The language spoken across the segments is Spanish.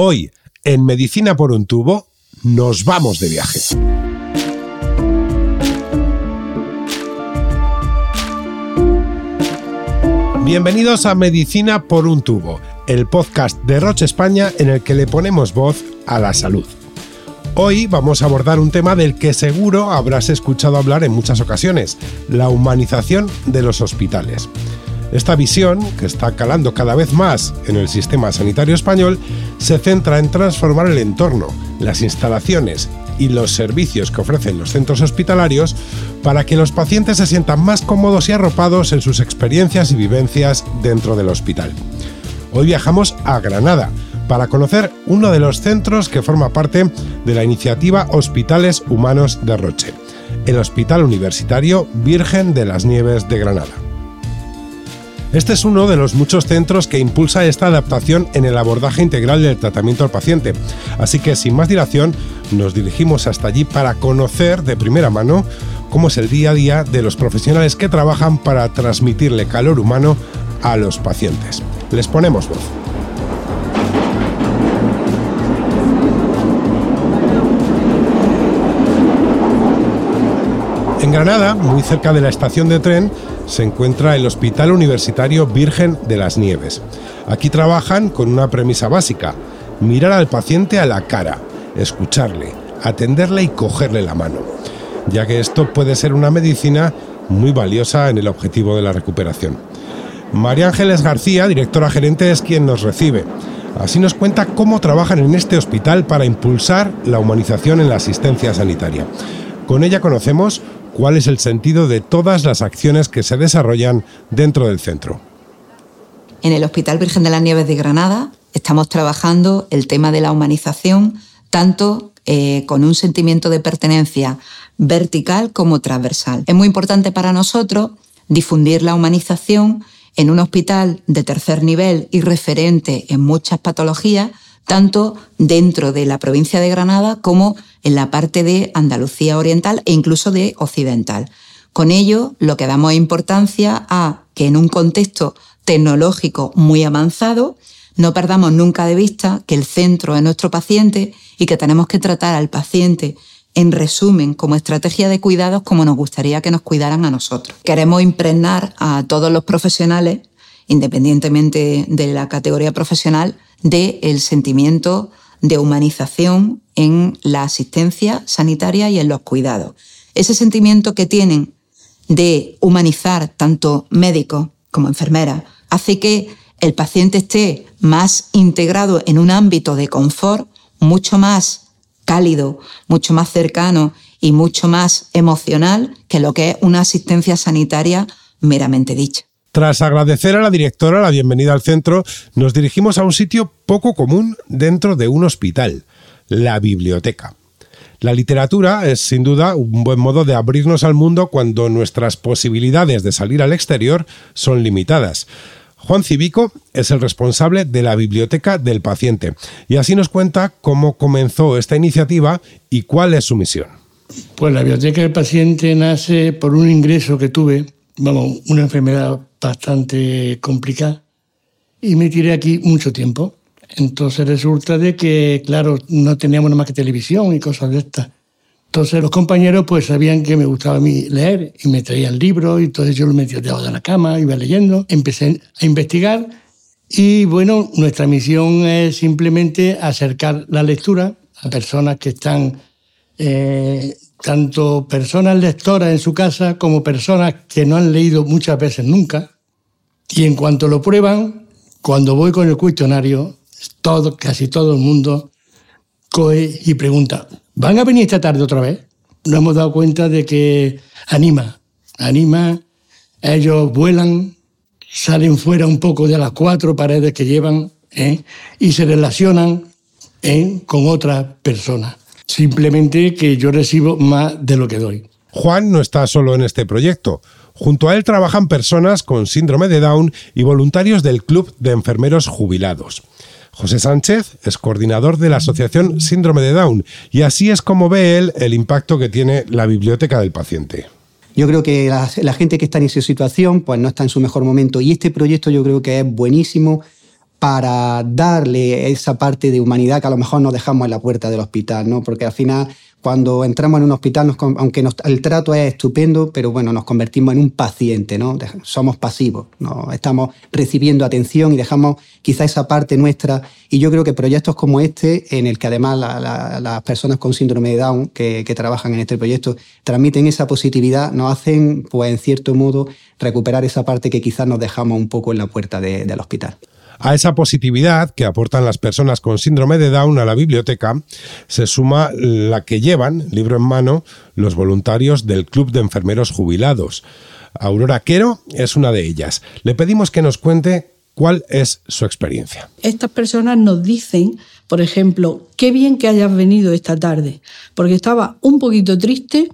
Hoy, en Medicina por un tubo, nos vamos de viaje. Bienvenidos a Medicina por un tubo, el podcast de Roche España en el que le ponemos voz a la salud. Hoy vamos a abordar un tema del que seguro habrás escuchado hablar en muchas ocasiones, la humanización de los hospitales. Esta visión, que está calando cada vez más en el sistema sanitario español, se centra en transformar el entorno, las instalaciones y los servicios que ofrecen los centros hospitalarios para que los pacientes se sientan más cómodos y arropados en sus experiencias y vivencias dentro del hospital. Hoy viajamos a Granada para conocer uno de los centros que forma parte de la iniciativa Hospitales Humanos de Roche, el Hospital Universitario Virgen de las Nieves de Granada. Este es uno de los muchos centros que impulsa esta adaptación en el abordaje integral del tratamiento al paciente. Así que sin más dilación, nos dirigimos hasta allí para conocer de primera mano cómo es el día a día de los profesionales que trabajan para transmitirle calor humano a los pacientes. Les ponemos voz. En Granada, muy cerca de la estación de tren, se encuentra el Hospital Universitario Virgen de las Nieves. Aquí trabajan con una premisa básica, mirar al paciente a la cara, escucharle, atenderle y cogerle la mano, ya que esto puede ser una medicina muy valiosa en el objetivo de la recuperación. María Ángeles García, directora gerente, es quien nos recibe. Así nos cuenta cómo trabajan en este hospital para impulsar la humanización en la asistencia sanitaria. Con ella conocemos cuál es el sentido de todas las acciones que se desarrollan dentro del centro. En el Hospital Virgen de las Nieves de Granada estamos trabajando el tema de la humanización tanto eh, con un sentimiento de pertenencia vertical como transversal. Es muy importante para nosotros difundir la humanización en un hospital de tercer nivel y referente en muchas patologías, tanto dentro de la provincia de Granada como en la parte de Andalucía Oriental e incluso de Occidental. Con ello, lo que damos importancia a que en un contexto tecnológico muy avanzado, no perdamos nunca de vista que el centro es nuestro paciente y que tenemos que tratar al paciente en resumen, como estrategia de cuidados, como nos gustaría que nos cuidaran a nosotros. Queremos impregnar a todos los profesionales, independientemente de la categoría profesional, del sentimiento de humanización en la asistencia sanitaria y en los cuidados. Ese sentimiento que tienen de humanizar tanto médicos como enfermeras hace que el paciente esté más integrado en un ámbito de confort mucho más cálido, mucho más cercano y mucho más emocional que lo que es una asistencia sanitaria meramente dicha. Tras agradecer a la directora la bienvenida al centro, nos dirigimos a un sitio poco común dentro de un hospital, la biblioteca. La literatura es sin duda un buen modo de abrirnos al mundo cuando nuestras posibilidades de salir al exterior son limitadas. Juan Civico es el responsable de la biblioteca del paciente y así nos cuenta cómo comenzó esta iniciativa y cuál es su misión. Pues la biblioteca del paciente nace por un ingreso que tuve, vamos, una enfermedad bastante complicada y me tiré aquí mucho tiempo. Entonces resulta de que, claro, no teníamos nada más que televisión y cosas de estas. Entonces los compañeros pues sabían que me gustaba a mí leer y me traían libros y entonces yo lo metía debajo de la cama, iba leyendo, empecé a investigar y bueno, nuestra misión es simplemente acercar la lectura a personas que están, eh, tanto personas lectoras en su casa como personas que no han leído muchas veces nunca y en cuanto lo prueban, cuando voy con el cuestionario, todo, casi todo el mundo coge y pregunta, ¿van a venir esta tarde otra vez? Nos hemos dado cuenta de que anima, anima, ellos vuelan, salen fuera un poco de las cuatro paredes que llevan ¿eh? y se relacionan ¿eh? con otras personas. Simplemente que yo recibo más de lo que doy. Juan no está solo en este proyecto. Junto a él trabajan personas con síndrome de Down y voluntarios del Club de Enfermeros Jubilados. José Sánchez es coordinador de la Asociación Síndrome de Down y así es como ve él el impacto que tiene la biblioteca del paciente. Yo creo que la, gente que está en esa situación pues no está en su mejor momento y este proyecto yo creo que es buenísimo para darle esa parte de humanidad que a lo mejor nos dejamos en la puerta del hospital, ¿no? Porque al final cuando entramos en un hospital, aunque el trato es estupendo, pero bueno, nos convertimos en un paciente, ¿no? Somos pasivos, ¿no? Estamos recibiendo atención y dejamos quizá esa parte nuestra. Y yo creo que proyectos como este, en el que además las personas con síndrome de Down que, trabajan en este proyecto transmiten esa positividad, nos hacen, pues en cierto modo, recuperar esa parte que quizás nos dejamos un poco en la puerta del hospital. A esa positividad que aportan las personas con síndrome de Down a la biblioteca se suma la que llevan, libro en mano, los voluntarios del Club de Enfermeros Jubilados. Aurora Quero es una de ellas. Le pedimos que nos cuente cuál es su experiencia. Estas personas nos dicen, por ejemplo, qué bien que hayas venido esta tarde, porque estaba un poquito triste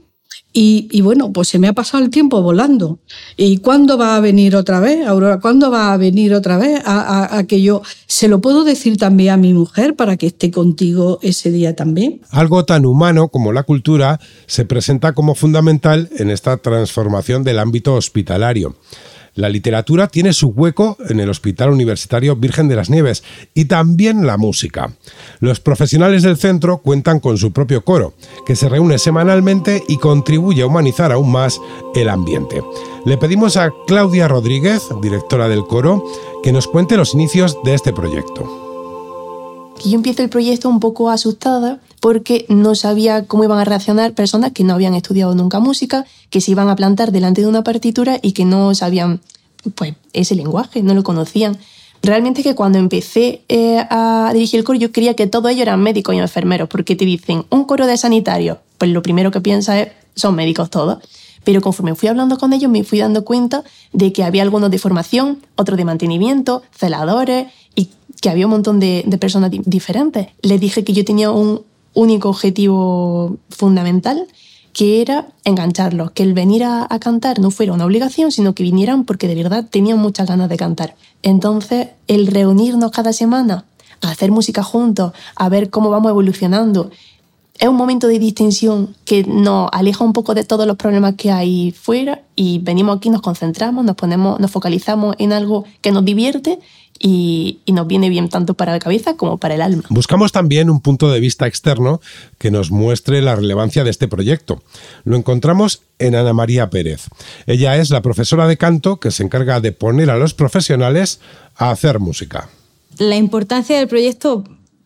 y, bueno, pues se me ha pasado el tiempo volando. ¿Y cuándo va a venir otra vez, Aurora? ¿Cuándo va a venir otra vez a, que yo se lo puedo decir también a mi mujer para que esté contigo ese día también? Algo tan humano como la cultura se presenta como fundamental en esta transformación del ámbito hospitalario. La literatura tiene su hueco en el Hospital Universitario Virgen de las Nieves y también la música. Los profesionales del centro cuentan con su propio coro, que se reúne semanalmente y contribuye a humanizar aún más el ambiente. Le pedimos a Claudia Rodríguez, directora del coro, que nos cuente los inicios de este proyecto. Yo empiezo el proyecto un poco asustada porque no sabía cómo iban a reaccionar personas que no habían estudiado nunca música, que se iban a plantar delante de una partitura y que no sabían pues, ese lenguaje, no lo conocían. Realmente que cuando empecé eh, a dirigir el coro yo creía que todos ellos eran médicos y enfermeros, porque te dicen un coro de sanitarios, pues lo primero que piensas es, son médicos todos. Pero conforme fui hablando con ellos me fui dando cuenta de que había algunos de formación, otros de mantenimiento, celadores y que había un montón de, de personas diferentes. Les dije que yo tenía un, único objetivo fundamental, que era engancharlos, que el venir a, cantar no fuera una obligación, sino que vinieran porque de verdad tenían muchas ganas de cantar. Entonces, el reunirnos cada semana, a hacer música juntos, a ver cómo vamos evolucionando, es un momento de distensión que nos aleja un poco de todos los problemas que hay fuera y venimos aquí, nos concentramos, nos ponemos, nos focalizamos en algo que nos divierte y, nos viene bien tanto para la cabeza como para el alma. Buscamos también un punto de vista externo que nos muestre la relevancia de este proyecto. Lo encontramos en Ana María Pérez. Ella es la profesora de canto que se encarga de poner a los profesionales a hacer música. La importancia del proyecto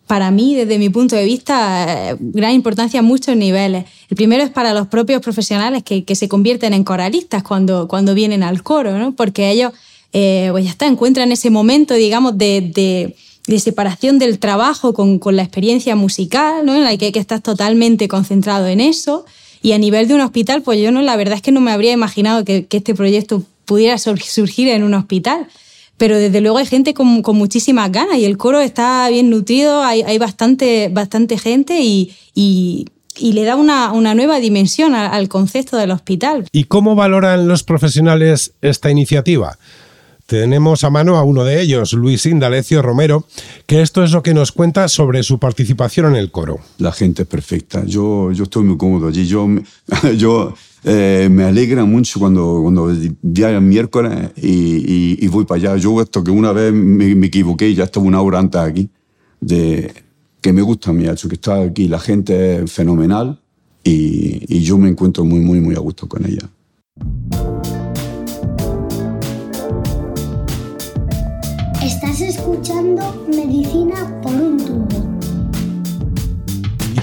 para mí, desde mi punto de vista, gran importancia a muchos niveles. El primero es para los propios profesionales que, se convierten en coralistas cuando, cuando vienen al coro, ¿no? porque ellos eh, pues ya está, encuentran ese momento, digamos, de, separación del trabajo con, la experiencia musical, ¿no? en la que hay que estar totalmente concentrado en eso. Y a nivel de un hospital, pues yo no, la verdad es que no me habría imaginado que, este proyecto pudiera surgir en un hospital. Pero desde luego hay gente con, muchísimas ganas y el coro está bien nutrido, hay, bastante, bastante gente y, le da una, nueva dimensión al concepto del hospital. ¿Y cómo valoran los profesionales esta iniciativa? Tenemos a mano a uno de ellos, Luis Indalecio Romero, que esto es lo que nos cuenta sobre su participación en el coro. La gente es perfecta. Yo, yo estoy muy cómodo allí. Yo, yo eh, me alegra mucho cuando, cuando día el miércoles y, voy para allá. Yo esto que una vez me, equivoqué ya estaba una hora antes aquí, de, que me gusta mi hecho, que está aquí. La gente es fenomenal y, yo me encuentro muy, muy, muy a gusto con ella. escuchando Medicina por un tubo.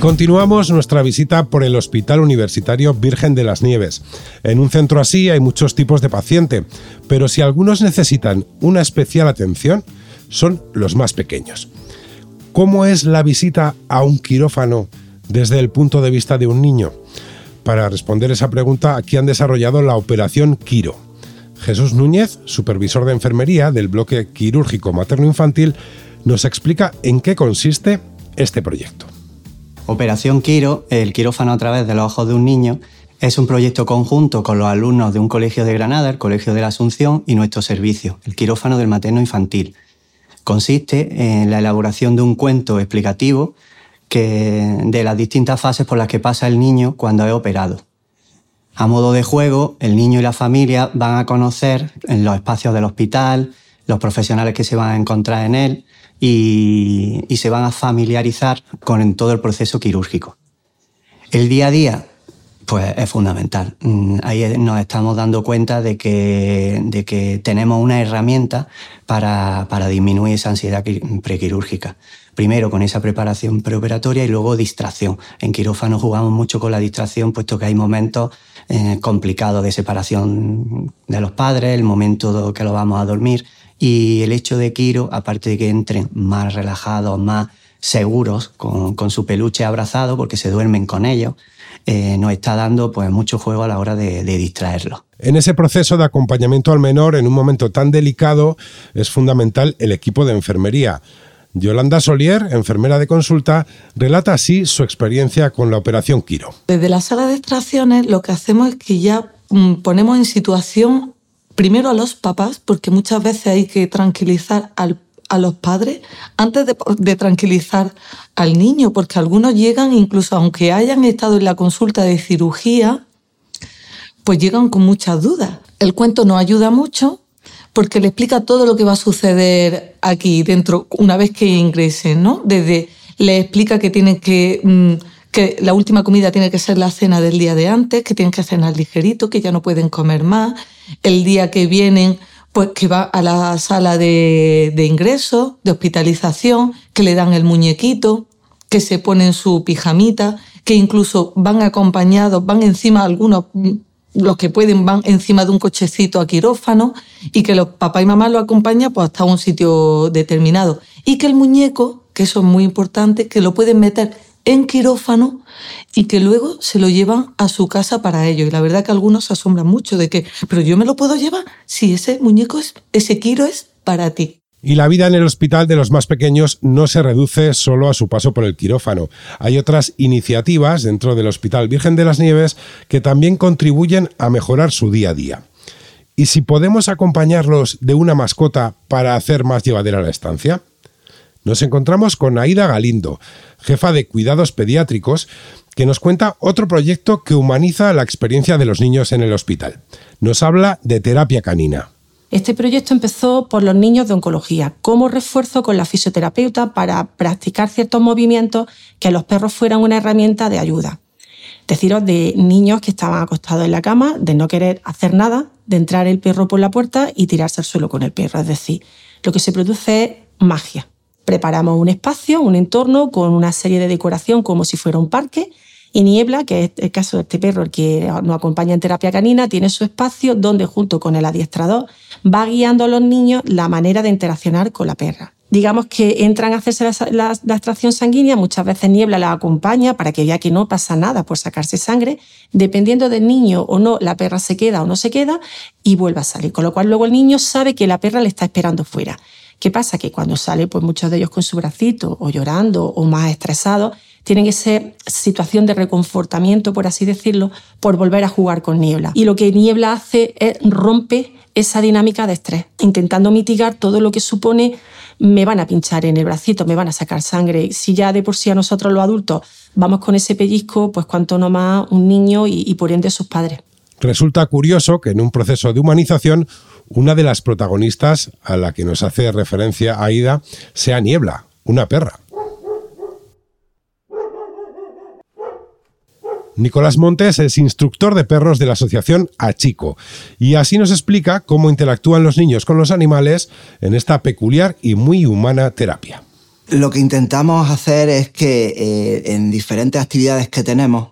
Continuamos nuestra visita por el Hospital Universitario Virgen de las Nieves. En un centro así hay muchos tipos de paciente, pero si algunos necesitan una especial atención, son los más pequeños. ¿Cómo es la visita a un quirófano desde el punto de vista de un niño? Para responder esa pregunta, aquí han desarrollado la operación Quiro Jesús Núñez, supervisor de enfermería del bloque quirúrgico materno-infantil, nos explica en qué consiste este proyecto. Operación Quiro, el quirófano a través de los ojos de un niño, es un proyecto conjunto con los alumnos de un colegio de Granada, el Colegio de la Asunción, y nuestro servicio, el quirófano del materno-infantil. Consiste en la elaboración de un cuento explicativo de las distintas fases por las que pasa el niño cuando es operado. A modo de juego, el niño y la familia van a conocer en los espacios del hospital, los profesionales que se van a encontrar en él y, se van a familiarizar con todo el proceso quirúrgico. El día a día pues es fundamental. Mm, ahí nos estamos dando cuenta de que, de que tenemos una herramienta para, para disminuir esa ansiedad prequirúrgica. Primero con esa preparación preoperatoria y luego distracción. En quirófano jugamos mucho con la distracción, puesto que hay momentos eh, complicados de separación de los padres, el momento que lo vamos a dormir. Y el hecho de Quiro, aparte de que entren más relajados, más seguros, con, con su peluche abrazado, porque se duermen con ellos, eh, nos está dando pues, mucho juego a la hora de, de distraerlo. En ese proceso de acompañamiento al menor, en un momento tan delicado, es fundamental el equipo de enfermería. Yolanda Solier, enfermera de consulta, relata así su experiencia con la operación Quiro. Desde la sala de extracciones lo que hacemos es que ya mm, ponemos en situación primero a los papás, porque muchas veces hay que tranquilizar al a los padres antes de, tranquilizar al niño, porque algunos llegan, incluso aunque hayan estado en la consulta de cirugía, pues llegan con muchas dudas. El cuento nos ayuda mucho porque le explica todo lo que va a suceder aquí dentro una vez que ingresen, ¿no? Desde le explica que tienen que mm, que la última comida tiene que ser la cena del día de antes, que tienen que cenar ligerito, que ya no pueden comer más. El día que vienen pues que va a la sala de, de ingreso, de hospitalización, que le dan el muñequito, que se ponen su pijamita, que incluso van acompañados, van encima algunos, los que pueden van encima de un cochecito a quirófano y que los papá y mamá lo acompañan pues hasta un sitio determinado. Y que el muñeco, que eso es muy importante, que lo pueden meter en quirófano y que luego se lo llevan a su casa para ello. Y la verdad que algunos se asombran mucho de que, pero yo me lo puedo llevar si ese muñeco es, ese quiro es para ti. Y la vida en el hospital de los más pequeños no se reduce solo a su paso por el quirófano. Hay otras iniciativas dentro del Hospital Virgen de las Nieves que también contribuyen a mejorar su día a día. ¿Y si podemos acompañarlos de una mascota para hacer más llevadera la estancia? Nos encontramos con Aida Galindo, jefa de cuidados pediátricos, que nos cuenta otro proyecto que humaniza la experiencia de los niños en el hospital. Nos habla de terapia canina. Este proyecto empezó por los niños de oncología, como refuerzo con la fisioterapeuta para practicar ciertos movimientos que los perros fueran una herramienta de ayuda. Deciros de niños que estaban acostados en la cama, de no querer hacer nada, de entrar el perro por la puerta y tirarse al suelo con el perro. Es decir, lo que se produce es magia. Preparamos un espacio, un entorno con una serie de decoración como si fuera un parque y Niebla, que es el caso de este perro, el que nos acompaña en terapia canina, tiene su espacio donde junto con el adiestrador va guiando a los niños la manera de interaccionar con la perra. Digamos que entran a hacerse la, extracción sanguínea, muchas veces Niebla la acompaña para que vea que no pasa nada por sacarse sangre. Dependiendo del niño o no, la perra se queda o no se queda y vuelve a salir. Con lo cual luego el niño sabe que la perra le está esperando fuera. ¿Qué pasa? Que cuando sale, pues muchos de ellos con su bracito o llorando o más estresados, tienen esa situación de reconfortamiento, por así decirlo, por volver a jugar con Niebla. Y lo que Niebla hace es rompe esa dinámica de estrés, intentando mitigar todo lo que supone me van a pinchar en el bracito, me van a sacar sangre. Si ya de por sí a nosotros los adultos vamos con ese pellizco, pues cuanto no más un niño y, y por ende sus padres. Resulta curioso que en un proceso de humanización una de las protagonistas a la que nos hace referencia Aida sea Niebla, una perra. Nicolás Montes es instructor de perros de la asociación Achico y así nos explica cómo interactúan los niños con los animales en esta peculiar y muy humana terapia. Lo que intentamos hacer es que eh, en diferentes actividades que tenemos,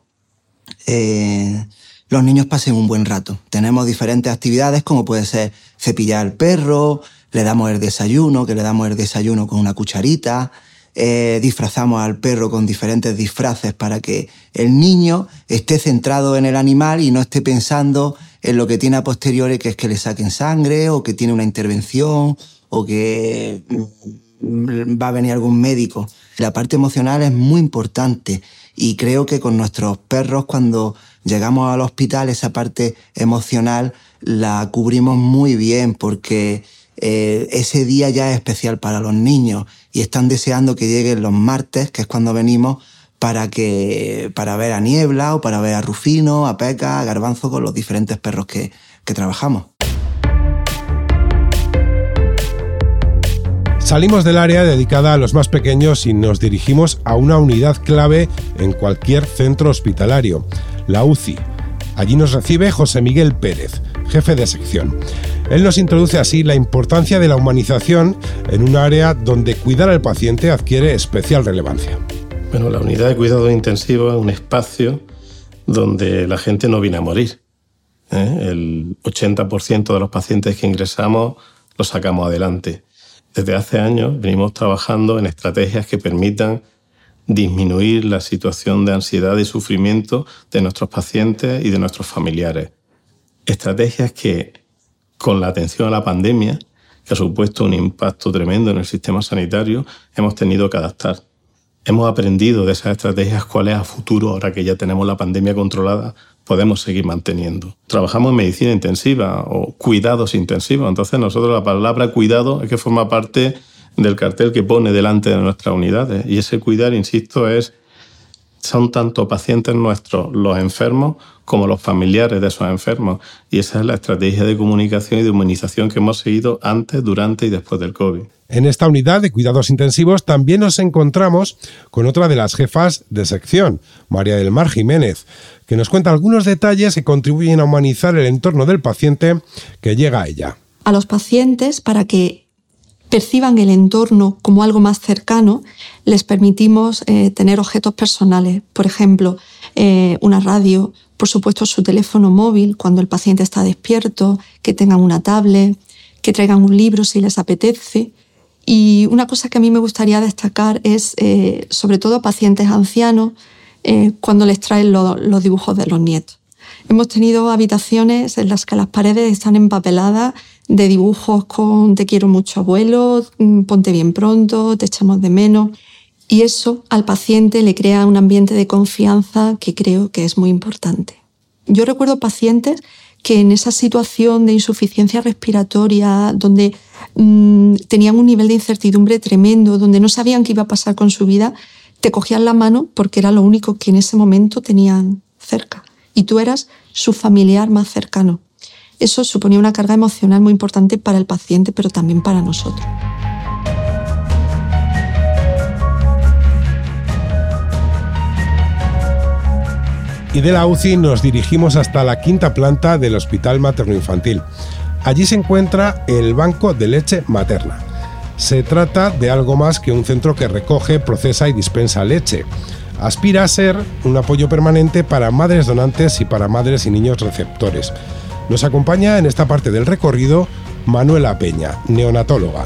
eh, los niños pasen un buen rato. Tenemos diferentes actividades como puede ser cepillar al perro, le damos el desayuno, que le damos el desayuno con una cucharita, eh, disfrazamos al perro con diferentes disfraces para que el niño esté centrado en el animal y no esté pensando en lo que tiene a posteriori, que es que le saquen sangre o que tiene una intervención o que mm, va a venir algún médico. La parte emocional es muy importante y creo que con nuestros perros cuando llegamos al hospital esa parte emocional la cubrimos muy bien porque eh, ese día ya es especial para los niños y están deseando que lleguen los martes, que es cuando venimos, para, que, para ver a Niebla o para ver a Rufino, a Peca, a Garbanzo con los diferentes perros que, que trabajamos. Salimos del área dedicada a los más pequeños y nos dirigimos a una unidad clave en cualquier centro hospitalario, la UCI. Allí nos recibe José Miguel Pérez, jefe de sección. Él nos introduce así la importancia de la humanización en un área donde cuidar al paciente adquiere especial relevancia. Bueno, la unidad de cuidado intensivo es un espacio donde la gente no viene a morir. ¿eh? El 80% de los pacientes que ingresamos los sacamos adelante. Desde hace años venimos trabajando en estrategias que permitan disminuir la situación de ansiedad y sufrimiento de nuestros pacientes y de nuestros familiares. Estrategias que, con la atención a la pandemia, que ha supuesto un impacto tremendo en el sistema sanitario, hemos tenido que adaptar. Hemos aprendido de esas estrategias cuáles a futuro, ahora que ya tenemos la pandemia controlada, podemos seguir manteniendo. Trabajamos en medicina intensiva o cuidados intensivos, entonces nosotros la palabra cuidado es que forma parte del cartel que pone delante de nuestras unidades y ese cuidar, insisto, es son tanto pacientes nuestros, los enfermos, como los familiares de esos enfermos. Y esa es la estrategia de comunicación y de humanización que hemos seguido antes, durante y después del COVID. En esta unidad de cuidados intensivos también nos encontramos con otra de las jefas de sección, María del Mar Jiménez, que nos cuenta algunos detalles que contribuyen a humanizar el entorno del paciente que llega a ella. A los pacientes, para que perciban el entorno como algo más cercano, les permitimos eh, tener objetos personales, por ejemplo, eh, una radio, por supuesto su teléfono móvil cuando el paciente está despierto, que tengan una tablet, que traigan un libro si les apetece, y una cosa que a mí me gustaría destacar es, eh, sobre todo pacientes ancianos, cuando les traen los dibujos de los nietos. Hemos tenido habitaciones en las que las paredes están empapeladas de dibujos con te quiero mucho abuelo, mm, ponte bien pronto, te echamos de menos. Y eso al paciente le crea un ambiente de confianza que creo que es muy importante. Yo recuerdo pacientes que en esa situación de insuficiencia respiratoria, donde mm, tenían un nivel de incertidumbre tremendo, donde no sabían qué iba a pasar con su vida, te cogían la mano porque era lo único que en ese momento tenían cerca. Y tú eras su familiar más cercano. Eso suponía una carga emocional muy importante para el paciente, pero también para nosotros. y de la UCI nos dirigimos hasta la quinta planta del Hospital Materno Infantil. Allí se encuentra el Banco de Leche Materna. Se trata de algo más que un centro que recoge, procesa y dispensa leche. Aspira a ser un apoyo permanente para madres donantes y para madres y niños receptores. Nos acompaña en esta parte del recorrido Manuela Peña, neonatóloga.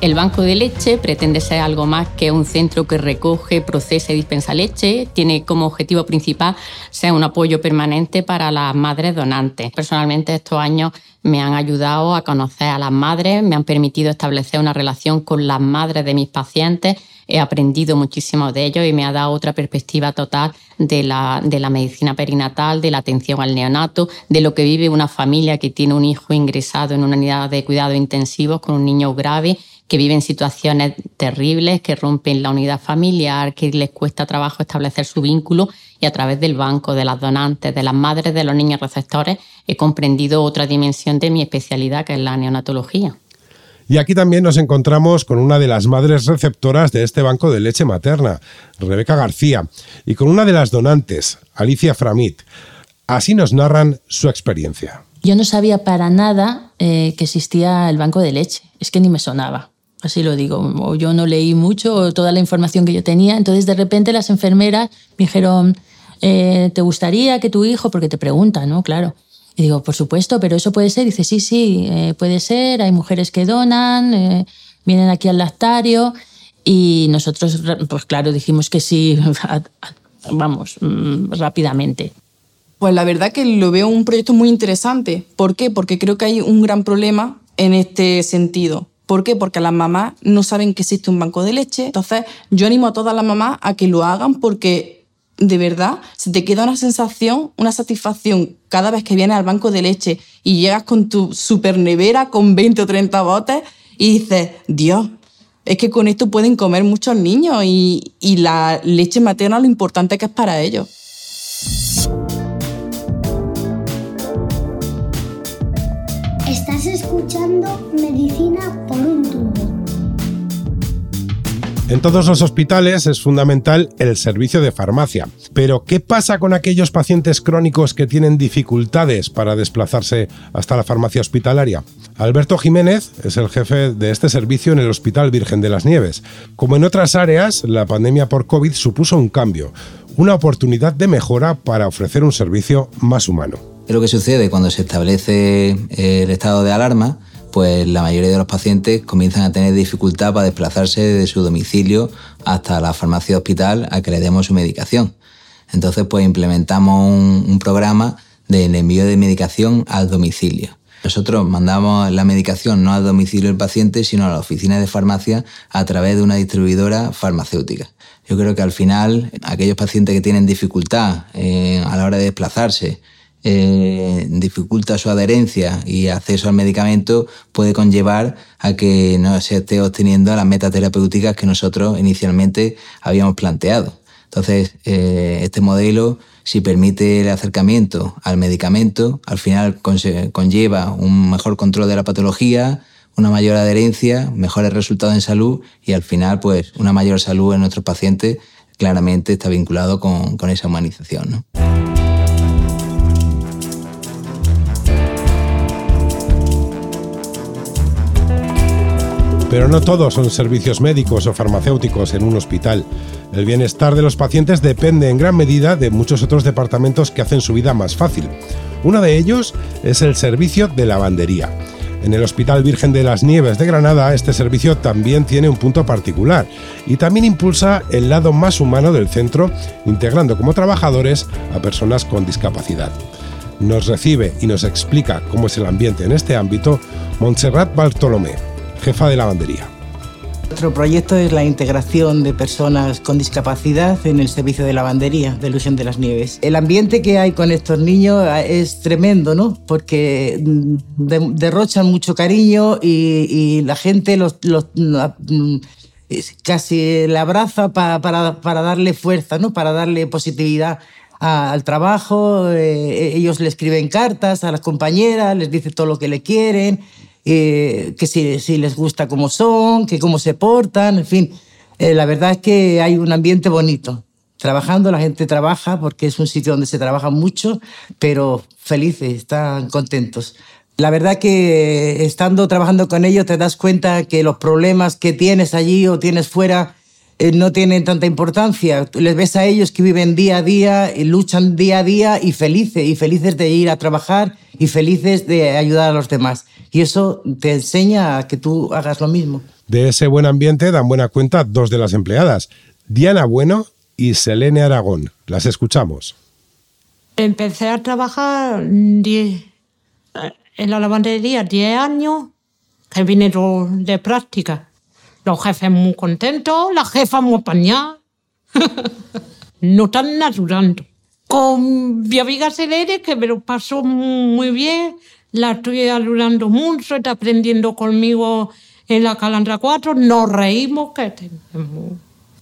El banco de leche pretende ser algo más que un centro que recoge, procesa y dispensa leche. Tiene como objetivo principal ser un apoyo permanente para las madres donantes. Personalmente estos años me han ayudado a conocer a las madres, me han permitido establecer una relación con las madres de mis pacientes. He aprendido muchísimo de ellos y me ha dado otra perspectiva total de la, de la medicina perinatal, de la atención al neonato, de lo que vive una familia que tiene un hijo ingresado en una unidad de cuidado intensivos con un niño grave que viven situaciones terribles, que rompen la unidad familiar, que les cuesta trabajo establecer su vínculo y a través del banco, de las donantes, de las madres de los niños receptores, he comprendido otra dimensión de mi especialidad, que es la neonatología. Y aquí también nos encontramos con una de las madres receptoras de este banco de leche materna, Rebeca García, y con una de las donantes, Alicia Framit. Así nos narran su experiencia. Yo no sabía para nada eh, que existía el banco de leche, es que ni me sonaba así lo digo, o yo no leí mucho toda la información que yo tenía, entonces de repente las enfermeras me dijeron, eh, ¿te gustaría que tu hijo, porque te preguntan, ¿no? Claro. Y digo, por supuesto, pero eso puede ser. dice, sí, sí, eh, puede ser, hay mujeres que donan, eh, vienen aquí al lactario. Y nosotros, pues claro, dijimos que sí, vamos, mm, rápidamente. Pues la verdad que lo veo un proyecto muy interesante. ¿Por qué? Porque creo que hay un gran problema en este sentido. ¿Por qué? Porque las mamás no saben que existe un banco de leche. Entonces, yo animo a todas las mamás a que lo hagan porque de verdad se te queda una sensación, una satisfacción cada vez que vienes al banco de leche y llegas con tu super nevera con 20 o 30 botes y dices, Dios, es que con esto pueden comer muchos niños y, y la leche materna lo importante que es para ellos. Estás escuchando Medicina por un tubo. En todos los hospitales es fundamental el servicio de farmacia. Pero, ¿qué pasa con aquellos pacientes crónicos que tienen dificultades para desplazarse hasta la farmacia hospitalaria? Alberto Jiménez es el jefe de este servicio en el Hospital Virgen de las Nieves. Como en otras áreas, la pandemia por COVID supuso un cambio, una oportunidad de mejora para ofrecer un servicio más humano. ¿Qué es lo que sucede cuando se establece el estado de alarma? pues la mayoría de los pacientes comienzan a tener dificultad para desplazarse de su domicilio hasta la farmacia hospital a que le demos su medicación. Entonces, pues implementamos un, programa del envío de medicación al domicilio. Nosotros mandamos la medicación no al domicilio del paciente, sino a la oficina de farmacia a través de una distribuidora farmacéutica. Yo creo que al final aquellos pacientes que tienen dificultad eh, a la hora de desplazarse, eh, dificulta su adherencia y acceso al medicamento puede conllevar a que no se esté obteniendo las metas terapéuticas que nosotros inicialmente habíamos planteado. Entonces, eh, este modelo, si permite el acercamiento al medicamento, al final conlleva un mejor control de la patología, una mayor adherencia, mejores resultados en salud y al final, pues, una mayor salud en nuestros pacientes claramente está vinculado con, con esa humanización. ¿no? Pero no todos son servicios médicos o farmacéuticos en un hospital. El bienestar de los pacientes depende en gran medida de muchos otros departamentos que hacen su vida más fácil. Uno de ellos es el servicio de lavandería. En el Hospital Virgen de las Nieves de Granada este servicio también tiene un punto particular y también impulsa el lado más humano del centro, integrando como trabajadores a personas con discapacidad. Nos recibe y nos explica cómo es el ambiente en este ámbito Montserrat Bartolomé, jefa de lavandería. Nuestro proyecto es la integración de personas con discapacidad en el servicio de lavandería de Ilusión de las Nieves. El ambiente que hay con estos niños es tremendo, ¿no? Porque mm, derrochan mucho cariño y, la gente los, mm, casi le abraza para, darle fuerza, ¿no? Para darle positividad al trabajo. Eh, ellos le escriben cartas a las compañeras, les dicen todo lo que le quieren eh, que si, les gusta cómo son, que cómo se portan, en fin. Eh, la verdad es que hay un ambiente bonito. Trabajando, la gente trabaja porque es un sitio donde se trabaja mucho, pero felices, están contentos. La verdad que estando trabajando con ellos te das cuenta que los problemas que tienes allí o tienes fuera eh, no tienen tanta importancia. Les ves a ellos que viven día a día, y luchan día a día y felices, y felices de ir a trabajar y felices de ayudar a los demás. Y eso te enseña a que tú hagas lo mismo. De ese buen ambiente dan buena cuenta dos de las empleadas, Diana Bueno y Selene Aragón. Las escuchamos. Empecé a trabajar en la lavandería 10 años, que vine de práctica los jefes muy contentos, la jefa muy apañada. no están ayudando. Con mi amiga Selene, que me lo pasó muy bien, la estoy ayudando mucho, está aprendiendo conmigo en la Calandra 4, nos reímos, que tenemos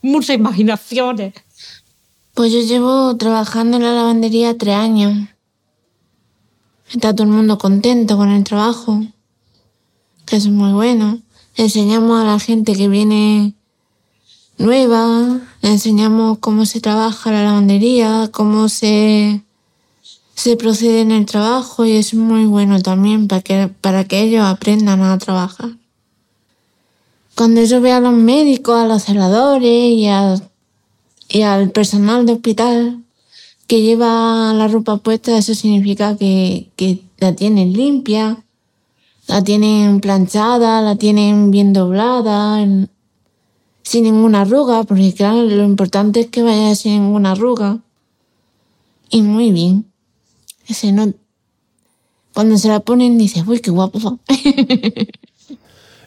muchas imaginaciones. Pues yo llevo trabajando en la lavandería tres años. Está todo el mundo contento con el trabajo, que es muy bueno enseñamos a la gente que viene nueva, enseñamos cómo se trabaja la lavandería, cómo se, se procede en el trabajo y es muy bueno también para que, para que ellos aprendan a trabajar. Cuando yo veo a los médicos, a los celadores y, y al personal de hospital que lleva la ropa puesta, eso significa que, que la tienen limpia, la tienen planchada, la tienen bien doblada, sin ninguna arruga, porque claro, lo importante es que vaya sin ninguna arruga. Y muy bien. Ese no. Cuando se la ponen dice, uy, qué guapo.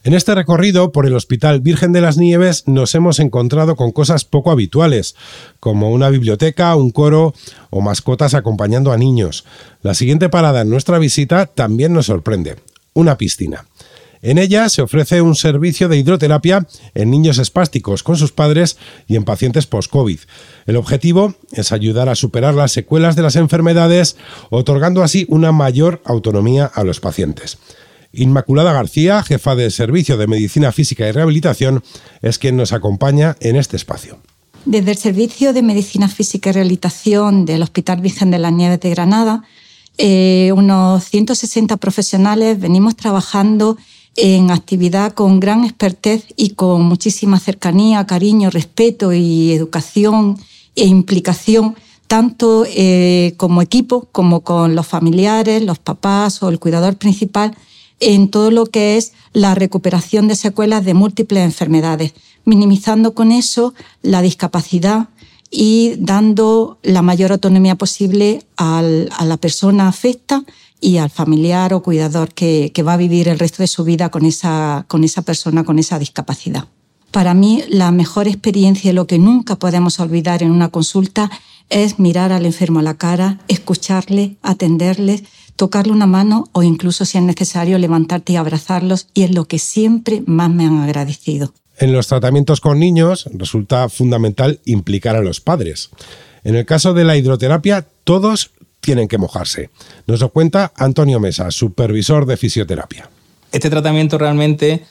En este recorrido por el Hospital Virgen de las Nieves nos hemos encontrado con cosas poco habituales, como una biblioteca, un coro o mascotas acompañando a niños. La siguiente parada en nuestra visita también nos sorprende una piscina. En ella se ofrece un servicio de hidroterapia en niños espásticos con sus padres y en pacientes post-COVID. El objetivo es ayudar a superar las secuelas de las enfermedades, otorgando así una mayor autonomía a los pacientes. Inmaculada García, jefa de Servicio de Medicina Física y Rehabilitación, es quien nos acompaña en este espacio. Desde el Servicio de Medicina Física y Rehabilitación del Hospital Virgen de las Nieves de Granada, eh, unos 160 profesionales venimos trabajando en actividad con gran expertez y con muchísima cercanía, cariño, respeto y educación e implicación, tanto eh, como equipo como con los familiares, los papás o el cuidador principal, en todo lo que es la recuperación de secuelas de múltiples enfermedades, minimizando con eso la discapacidad y dando la mayor autonomía posible a la persona afecta y al familiar o cuidador que, va a vivir el resto de su vida con esa, con esa persona con esa discapacidad. Para mí, la mejor experiencia y lo que nunca podemos olvidar en una consulta es mirar al enfermo a la cara, escucharle, atenderle, tocarle una mano o incluso, si es necesario, levantarte y abrazarlos, y es lo que siempre más me han agradecido. En los tratamientos con niños resulta fundamental implicar a los padres. En el caso de la hidroterapia, todos tienen que mojarse. Nos lo cuenta Antonio Mesa, supervisor de fisioterapia. Este tratamiento realmente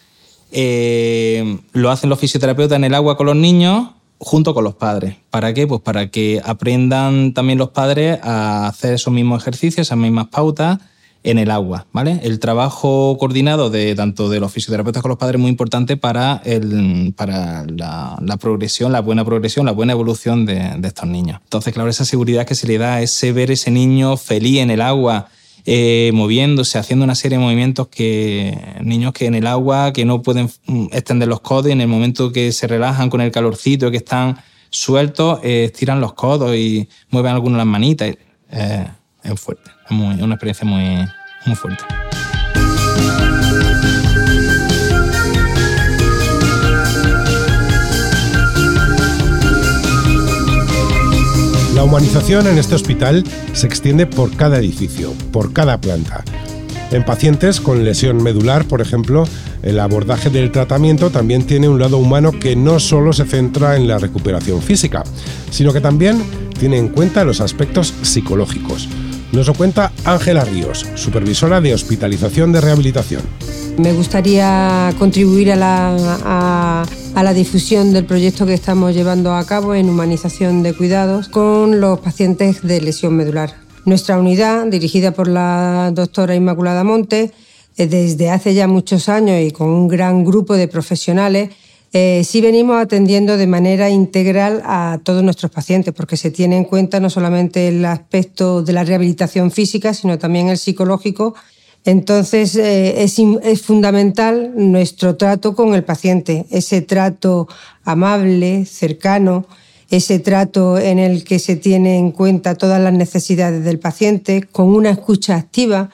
eh, lo hacen los fisioterapeutas en el agua con los niños junto con los padres. ¿Para qué? Pues para que aprendan también los padres a hacer esos mismos ejercicios, esas mismas pautas en el agua, ¿vale? El trabajo coordinado de tanto de los fisioterapeutas con los padres es muy importante para, el, para la, progresión, la buena progresión, la buena evolución de, estos niños. Entonces, claro, esa seguridad que se le da, ese ver ese niño feliz en el agua, eh, moviéndose, haciendo una serie de movimientos que niños que en el agua, que no pueden mm, extender los codos en el momento que se relajan con el calorcito, que están sueltos, eh, estiran los codos y mueven algunas las manitas. Eh, es fuerte, una experiencia muy, muy fuerte. La humanización en este hospital se extiende por cada edificio, por cada planta. En pacientes con lesión medular, por ejemplo, el abordaje del tratamiento también tiene un lado humano que no solo se centra en la recuperación física, sino que también tiene en cuenta los aspectos psicológicos. Nos lo cuenta Ángela Ríos, supervisora de hospitalización de rehabilitación. Me gustaría contribuir a la, a, la, difusión del proyecto que estamos llevando a cabo en humanización de cuidados con los pacientes de lesión medular. Nuestra unidad, dirigida por la doctora Inmaculada Monte, desde hace ya muchos años y con un gran grupo de profesionales, eh, sí venimos atendiendo de manera integral a todos nuestros pacientes, porque se tiene en cuenta no solamente el aspecto de la rehabilitación física, sino también el psicológico. Entonces eh, es, es fundamental nuestro trato con el paciente, ese trato amable, cercano, ese trato en el que se tiene en cuenta todas las necesidades del paciente, con una escucha activa.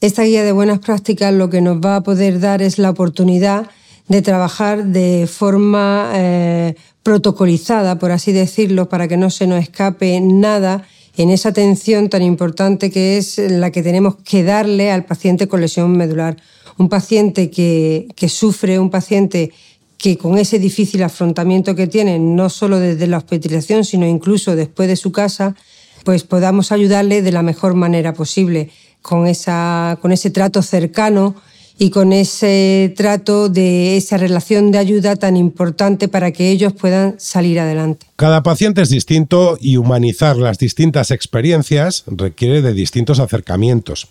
Esta guía de buenas prácticas lo que nos va a poder dar es la oportunidad de trabajar de forma eh, protocolizada, por así decirlo, para que no se nos escape nada en esa atención tan importante que es la que tenemos que darle al paciente con lesión medular. Un paciente que, que sufre, un paciente que con ese difícil afrontamiento que tiene, no solo desde la hospitalización, sino incluso después de su casa, pues podamos ayudarle de la mejor manera posible, con, esa, con ese trato cercano y con ese trato de esa relación de ayuda tan importante para que ellos puedan salir adelante. Cada paciente es distinto y humanizar las distintas experiencias requiere de distintos acercamientos.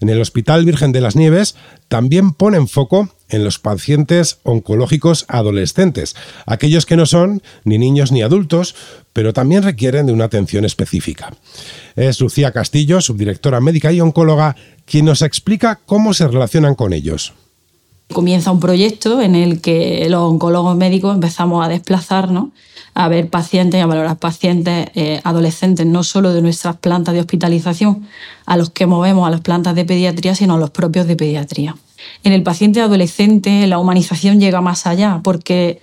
En el Hospital Virgen de las Nieves también ponen foco en los pacientes oncológicos adolescentes, aquellos que no son ni niños ni adultos, pero también requieren de una atención específica. Es Lucía Castillo, subdirectora médica y oncóloga, quien nos explica cómo se relacionan con ellos. Comienza un proyecto en el que los oncólogos médicos empezamos a desplazarnos a ver pacientes a valorar pacientes eh, adolescentes, no solo de nuestras plantas de hospitalización, a los que movemos a las plantas de pediatría, sino a los propios de pediatría. En el paciente adolescente la humanización llega más allá, porque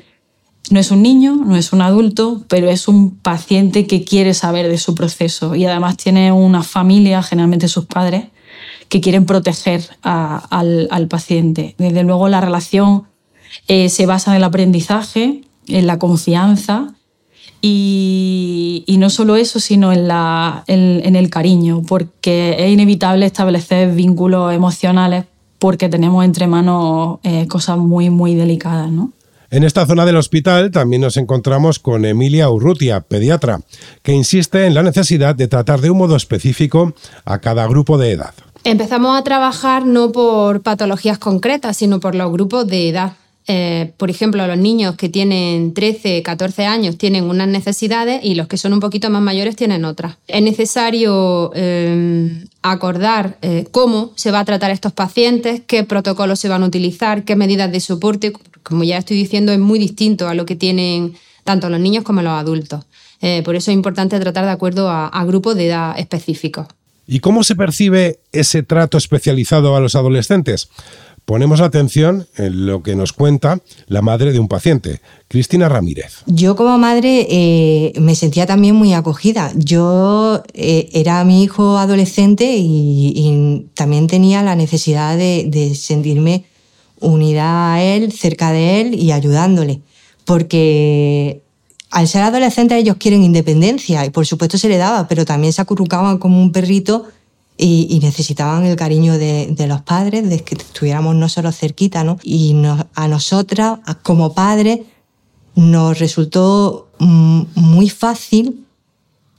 no es un niño, no es un adulto, pero es un paciente que quiere saber de su proceso y además tiene una familia, generalmente sus padres, que quieren proteger al, paciente. Desde luego la relación eh, se basa en el aprendizaje, en la confianza y, no solo eso, sino en, el cariño, porque es inevitable establecer vínculos emocionales porque tenemos entre manos eh, cosas muy, muy delicadas, ¿no? En esta zona del hospital también nos encontramos con Emilia Urrutia, pediatra, que insiste en la necesidad de tratar de un modo específico a cada grupo de edad. Empezamos a trabajar no por patologías concretas, sino por los grupos de edad. Eh, por ejemplo, los niños que tienen 13, 14 años tienen unas necesidades y los que son un poquito más mayores tienen otras. Es necesario eh, acordar eh, cómo se va a tratar estos pacientes, qué protocolos se van a utilizar, qué medidas de soporte. Como ya estoy diciendo, es muy distinto a lo que tienen tanto los niños como los adultos. por eso es importante tratar de acuerdo a, a grupos de edad específicos. ¿Y cómo se percibe ese trato especializado a los adolescentes? Ponemos atención en lo que nos cuenta la madre de un paciente, Cristina Ramírez. Yo como madre eh, me sentía también muy acogida. Yo eh, era mi hijo adolescente y, también tenía la necesidad de, de, sentirme unida a él, cerca de él y ayudándole. Porque al ser adolescentes ellos quieren independencia y por supuesto se le daba, pero también se acurrucaban como un perrito y, necesitaban el cariño de, los padres, de que estuviéramos nosotros cerquita, ¿no? Y a nosotras, como padres, nos resultó mm, muy fácil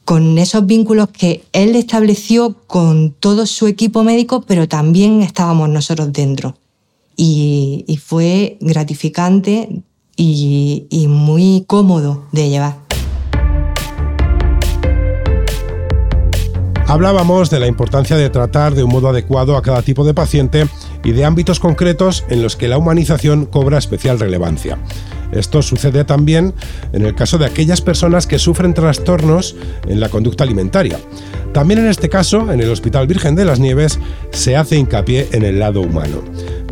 con esos vínculos que él estableció con todo su equipo médico, pero también estábamos nosotros dentro. Y, fue gratificante y muy cómodo de llevar. Hablábamos de la importancia de tratar de un modo adecuado a cada tipo de paciente y de ámbitos concretos en los que la humanización cobra especial relevancia. Esto sucede también en el caso de aquellas personas que sufren trastornos en la conducta alimentaria. También en este caso, en el Hospital Virgen de las Nieves, se hace hincapié en el lado humano.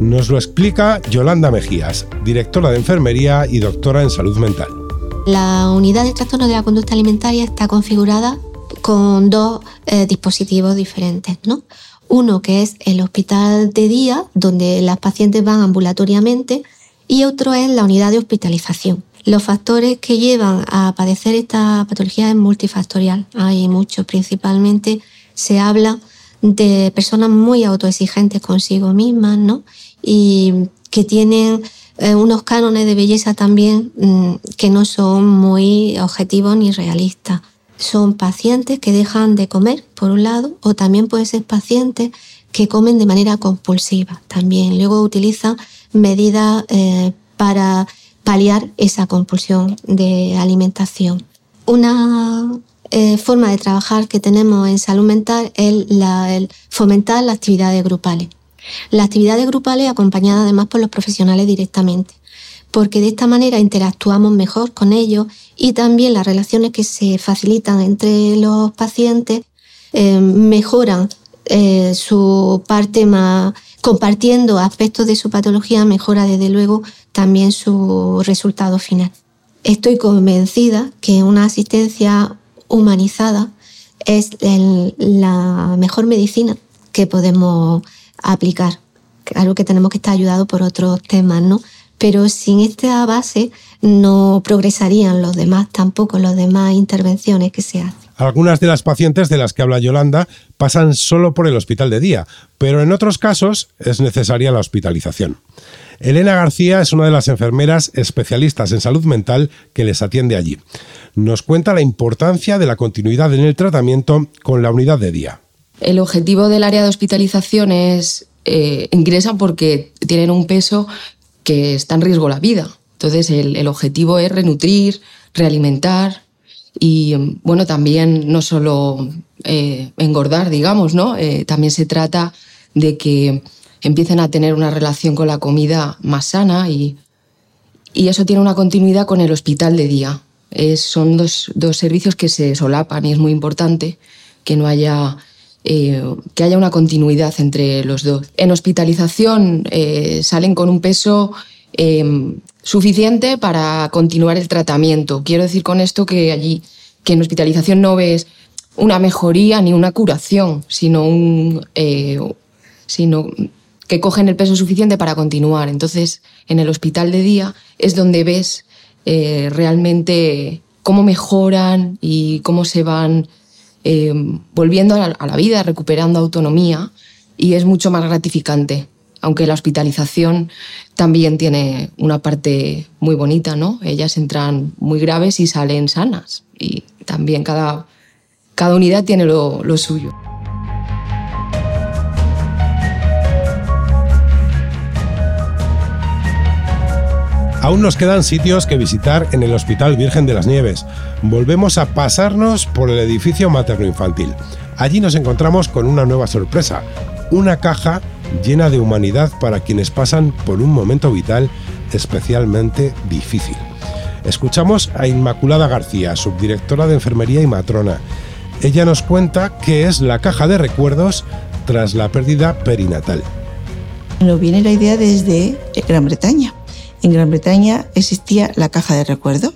Nos lo explica Yolanda Mejías, directora de enfermería y doctora en salud mental. La unidad de trastornos de la conducta alimentaria está configurada con dos eh, dispositivos diferentes, ¿no? Uno que es el hospital de día, donde las pacientes van ambulatoriamente, y otro es la unidad de hospitalización. Los factores que llevan a padecer esta patología es multifactorial. Hay muchos, principalmente se habla de personas muy autoexigentes consigo mismas, ¿no? Y que tienen eh, unos cánones de belleza también mm, que no son muy objetivos ni realistas son pacientes que dejan de comer, por un lado, o también pueden ser pacientes que comen de manera compulsiva también. Luego utilizan medidas eh, para paliar esa compulsión de alimentación. Una eh, forma de trabajar que tenemos en salud mental es el fomentar las actividades grupales. Las actividades grupales acompañadas además por los profesionales directamente porque de esta manera interactuamos mejor con ellos y también las relaciones que se facilitan entre los pacientes eh, mejoran su parte más, compartiendo aspectos de su patología, mejora desde luego también su resultado final. Estoy convencida que una asistencia humanizada es la mejor medicina que podemos aplicar. Claro que tenemos que estar ayudados por otros temas, ¿no? pero sin esta base no progresarían los demás tampoco, las demás intervenciones que se hacen. Algunas de las pacientes de las que habla Yolanda pasan solo por el hospital de día, pero en otros casos es necesaria la hospitalización. Elena García es una de las enfermeras especialistas en salud mental que les atiende allí. Nos cuenta la importancia de la continuidad en el tratamiento con la unidad de día. El objetivo del área de hospitalización es eh, ingresan porque tienen un peso que está en riesgo la vida. Entonces el, objetivo es renutrir, realimentar y bueno, también no solo eh, engordar, digamos, ¿no? Eh, también se trata de que empiecen a tener una relación con la comida más sana y, y eso tiene una continuidad con el hospital de día. son dos, dos, servicios que se solapan y es muy importante que no haya eh, que haya una continuidad entre los dos. En hospitalización salen con un peso em, suficiente para continuar el tratamiento. Quiero decir con esto que allí, que en hospitalización no ves una mejoría ni una curación, sino, un, eh, sino que cogen el peso suficiente para continuar. Entonces, en el hospital de día es donde ves realmente cómo mejoran y cómo se van Em, volviendo a la, vida, recuperando autonomía y es mucho más gratificante aunque la hospitalización también tiene una parte muy bonita, ¿no? Ellas entran muy graves y salen sanas. Y también cada, cada unidad tiene lo, lo suyo. Aún nos quedan sitios que visitar en el Hospital Virgen de las Nieves. Volvemos a pasarnos por el edificio materno-infantil. Allí nos encontramos con una nueva sorpresa, una caja llena de humanidad para quienes pasan por un momento vital especialmente difícil. Escuchamos a Inmaculada García, subdirectora de Enfermería y Matrona. Ella nos cuenta qué es la caja de recuerdos tras la pérdida perinatal. Nos viene la idea desde Gran Bretaña en Gran Bretaña existía la caja de recuerdo.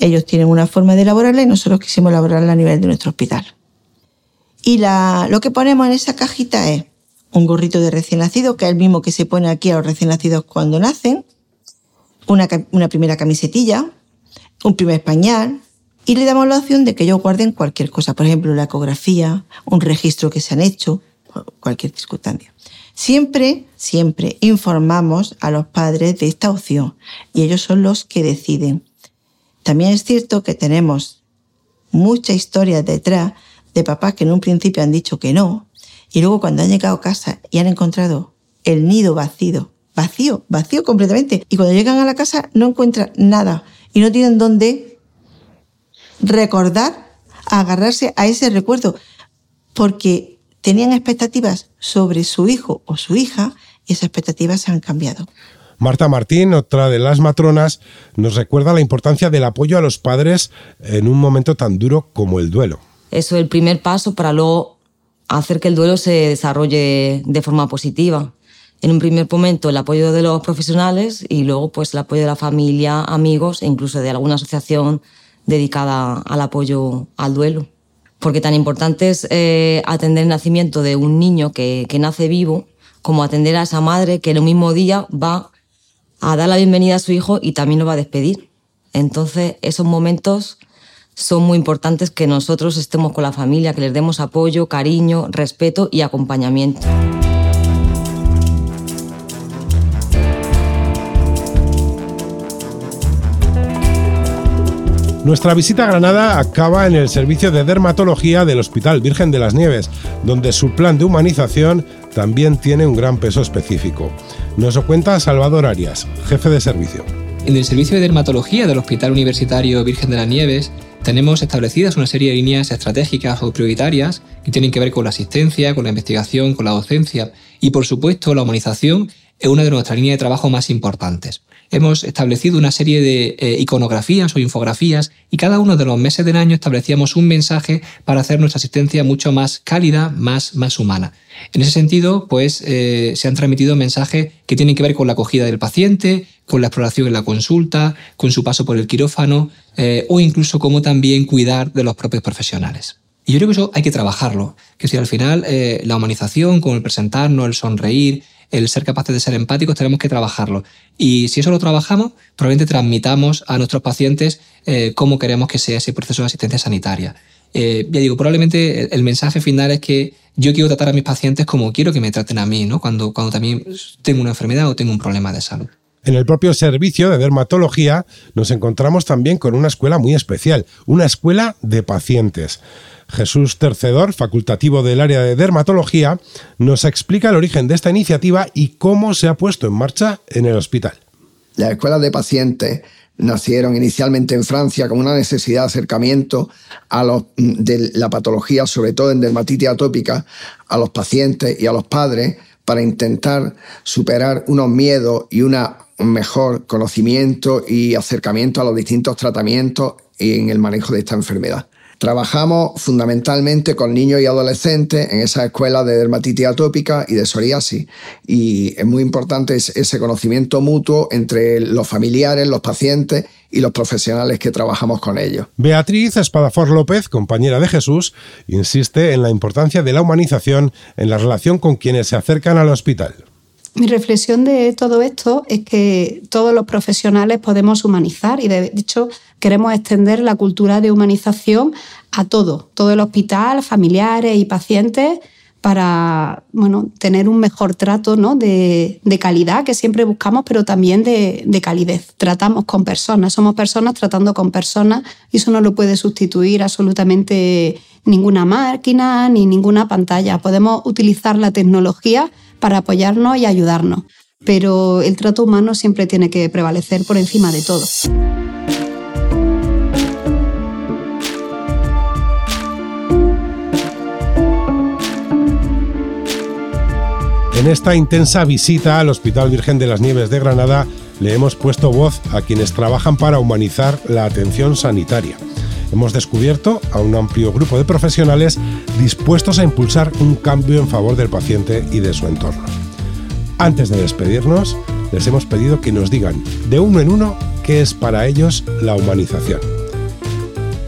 Ellos tienen una forma de elaborarla y nosotros quisimos elaborarla a nivel de nuestro hospital. Y lo que ponemos en esa cajita es un gorrito de recién nacido, que es el mismo que se pone aquí a los recién nacidos cuando nacen, una, una primera camisetilla, un primer pañal, y le damos la opción de que ellos guarden cualquier cosa, por ejemplo, la ecografía, un registro que se han hecho, cualquier circunstancia. Siempre, siempre informamos a los padres de esta opción y ellos son los que deciden. También es cierto que tenemos mucha historia detrás de papás que en un principio han dicho que no y luego cuando han llegado a casa y han encontrado el nido vacío, vacío, vacío completamente y cuando llegan a la casa no encuentran nada y no tienen dónde recordar, agarrarse a ese recuerdo porque tenían expectativas sobre su hijo o su hija y esas expectativas se han cambiado. Marta Martín, otra de las matronas, nos recuerda la importancia del apoyo a los padres en un momento tan duro como el duelo. Eso es el primer paso para luego hacer que el duelo se desarrolle de forma positiva. En un primer momento el apoyo de los profesionales y luego pues el apoyo de la familia, amigos e incluso de alguna asociación dedicada al apoyo al duelo porque tan importante es eh, atender el nacimiento de un niño que, que nace vivo como atender a esa madre que en el mismo día va a dar la bienvenida a su hijo y también lo va a despedir. Entonces, esos momentos son muy importantes que nosotros estemos con la familia, que les demos apoyo, cariño, respeto y acompañamiento. Nuestra visita a Granada acaba en el servicio de dermatología del Hospital Virgen de las Nieves, donde su plan de humanización también tiene un gran peso específico. Nos lo cuenta Salvador Arias, jefe de servicio. En el servicio de dermatología del Hospital Universitario Virgen de las Nieves tenemos establecidas una serie de líneas estratégicas o prioritarias que tienen que ver con la asistencia, con la investigación, con la docencia y por supuesto la humanización es una de nuestras líneas de trabajo más importantes hemos establecido una serie de eh, iconografías o infografías y cada uno de los meses del año establecíamos un mensaje para hacer nuestra asistencia mucho más cálida, más, más humana. En ese sentido, pues eh, se han transmitido mensajes que tienen que ver con la acogida del paciente, con la exploración en la consulta, con su paso por el quirófano eh, o incluso cómo también cuidar de los propios profesionales. Y yo creo que eso hay que trabajarlo, que si al final la humanización, con el presentarnos, el sonreír, el ser capaces de ser empáticos, tenemos que trabajarlo. Y si eso lo trabajamos, probablemente transmitamos a nuestros pacientes eh, cómo queremos que sea ese proceso de asistencia sanitaria. Eh, ya digo, probablemente el mensaje final es que yo quiero tratar a mis pacientes como quiero que me traten a mí, ¿no? cuando, cuando también tengo una enfermedad o tengo un problema de salud. En el propio servicio de dermatología nos encontramos también con una escuela muy especial, una escuela de pacientes. Jesús Tercedor, facultativo del área de dermatología, nos explica el origen de esta iniciativa y cómo se ha puesto en marcha en el hospital. Las escuelas de pacientes nacieron inicialmente en Francia como una necesidad de acercamiento a los, de la patología, sobre todo en dermatitis atópica, a los pacientes y a los padres para intentar superar unos miedos y un mejor conocimiento y acercamiento a los distintos tratamientos en el manejo de esta enfermedad. Trabajamos fundamentalmente con niños y adolescentes en esa escuela de dermatitis atópica y de psoriasis. Y es muy importante ese conocimiento mutuo entre los familiares, los pacientes y los profesionales que trabajamos con ellos. Beatriz Espadafor López, compañera de Jesús, insiste en la importancia de la humanización en la relación con quienes se acercan al hospital. Mi reflexión de todo esto es que todos los profesionales podemos humanizar y de hecho queremos extender la cultura de humanización a todo, todo el hospital, familiares y pacientes, para bueno, tener un mejor trato ¿no? de, calidad que siempre buscamos, pero también de, de, calidez. Tratamos con personas, somos personas tratando con personas y eso no lo puede sustituir absolutamente ninguna máquina ni ninguna pantalla. Podemos utilizar la tecnología para apoyarnos y ayudarnos, pero el trato humano siempre tiene que prevalecer por encima de todo. En esta intensa visita al Hospital Virgen de las Nieves de Granada le hemos puesto voz a quienes trabajan para humanizar la atención sanitaria. Hemos descubierto a un amplio grupo de profesionales dispuestos a impulsar un cambio en favor del paciente y de su entorno. Antes de despedirnos, les hemos pedido que nos digan de uno en uno qué es para ellos la humanización.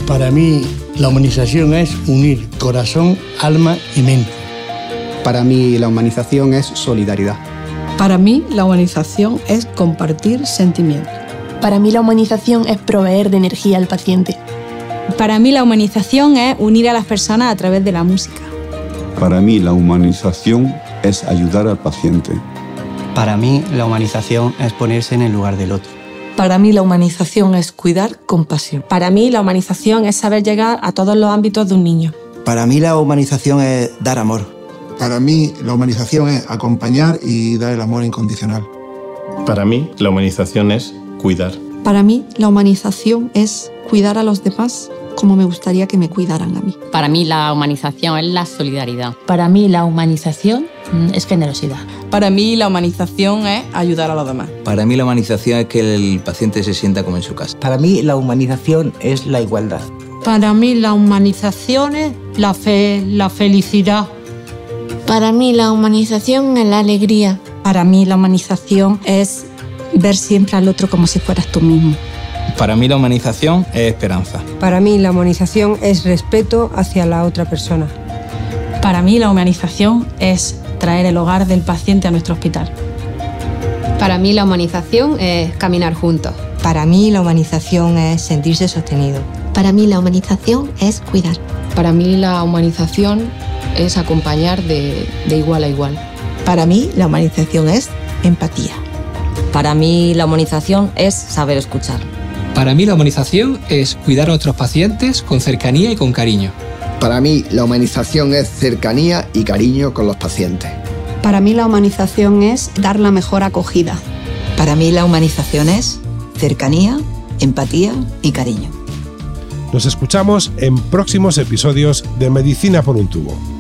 Para mí, la humanización es unir corazón, alma y mente. Para mí la humanización es solidaridad. Para mí la humanización es compartir sentimientos. Para mí la humanización es proveer de energía al paciente. Para mí la humanización es unir a las personas a través de la música. Para mí la humanización es ayudar al paciente. Para mí la humanización es ponerse en el lugar del otro. Para mí la humanización es cuidar con pasión. Para mí la humanización es saber llegar a todos los ámbitos de un niño. Para mí la humanización es dar amor. Para mí, la humanización es acompañar y dar el amor incondicional. Para mí, la humanización es cuidar. Para mí, la humanización es cuidar a los demás como me gustaría que me cuidaran a mí. Para mí, la humanización es la solidaridad. Para mí, la humanización mm, es generosidad. Para mí, la humanización es ayudar a los demás. Para mí, la humanización es que el paciente se sienta como en su casa. Para mí, la humanización es la igualdad. Para mí, la humanización es la fe, la felicidad, para mí la humanización es la alegría. Para mí la humanización es ver siempre al otro como si fueras tú mismo. Para mí la humanización es esperanza. Para mí la humanización es respeto hacia la otra persona. Para mí la humanización es traer el hogar del paciente a nuestro hospital. Para mí la humanización es caminar juntos. Para mí la humanización es sentirse sostenido. Para mí la humanización es cuidar. Para mí la humanización es acompañar de, igual a igual. Para mí, la humanización es empatía. Para mí, la humanización es saber escuchar. Para mí, la humanización es cuidar a otros pacientes con cercanía y con cariño. Para mí, la humanización es cercanía y cariño con los pacientes. Para mí, la humanización es dar la mejor acogida. Para mí, la humanización es cercanía, empatía y cariño. Nos escuchamos en próximos episodios de Medicina por un tubo.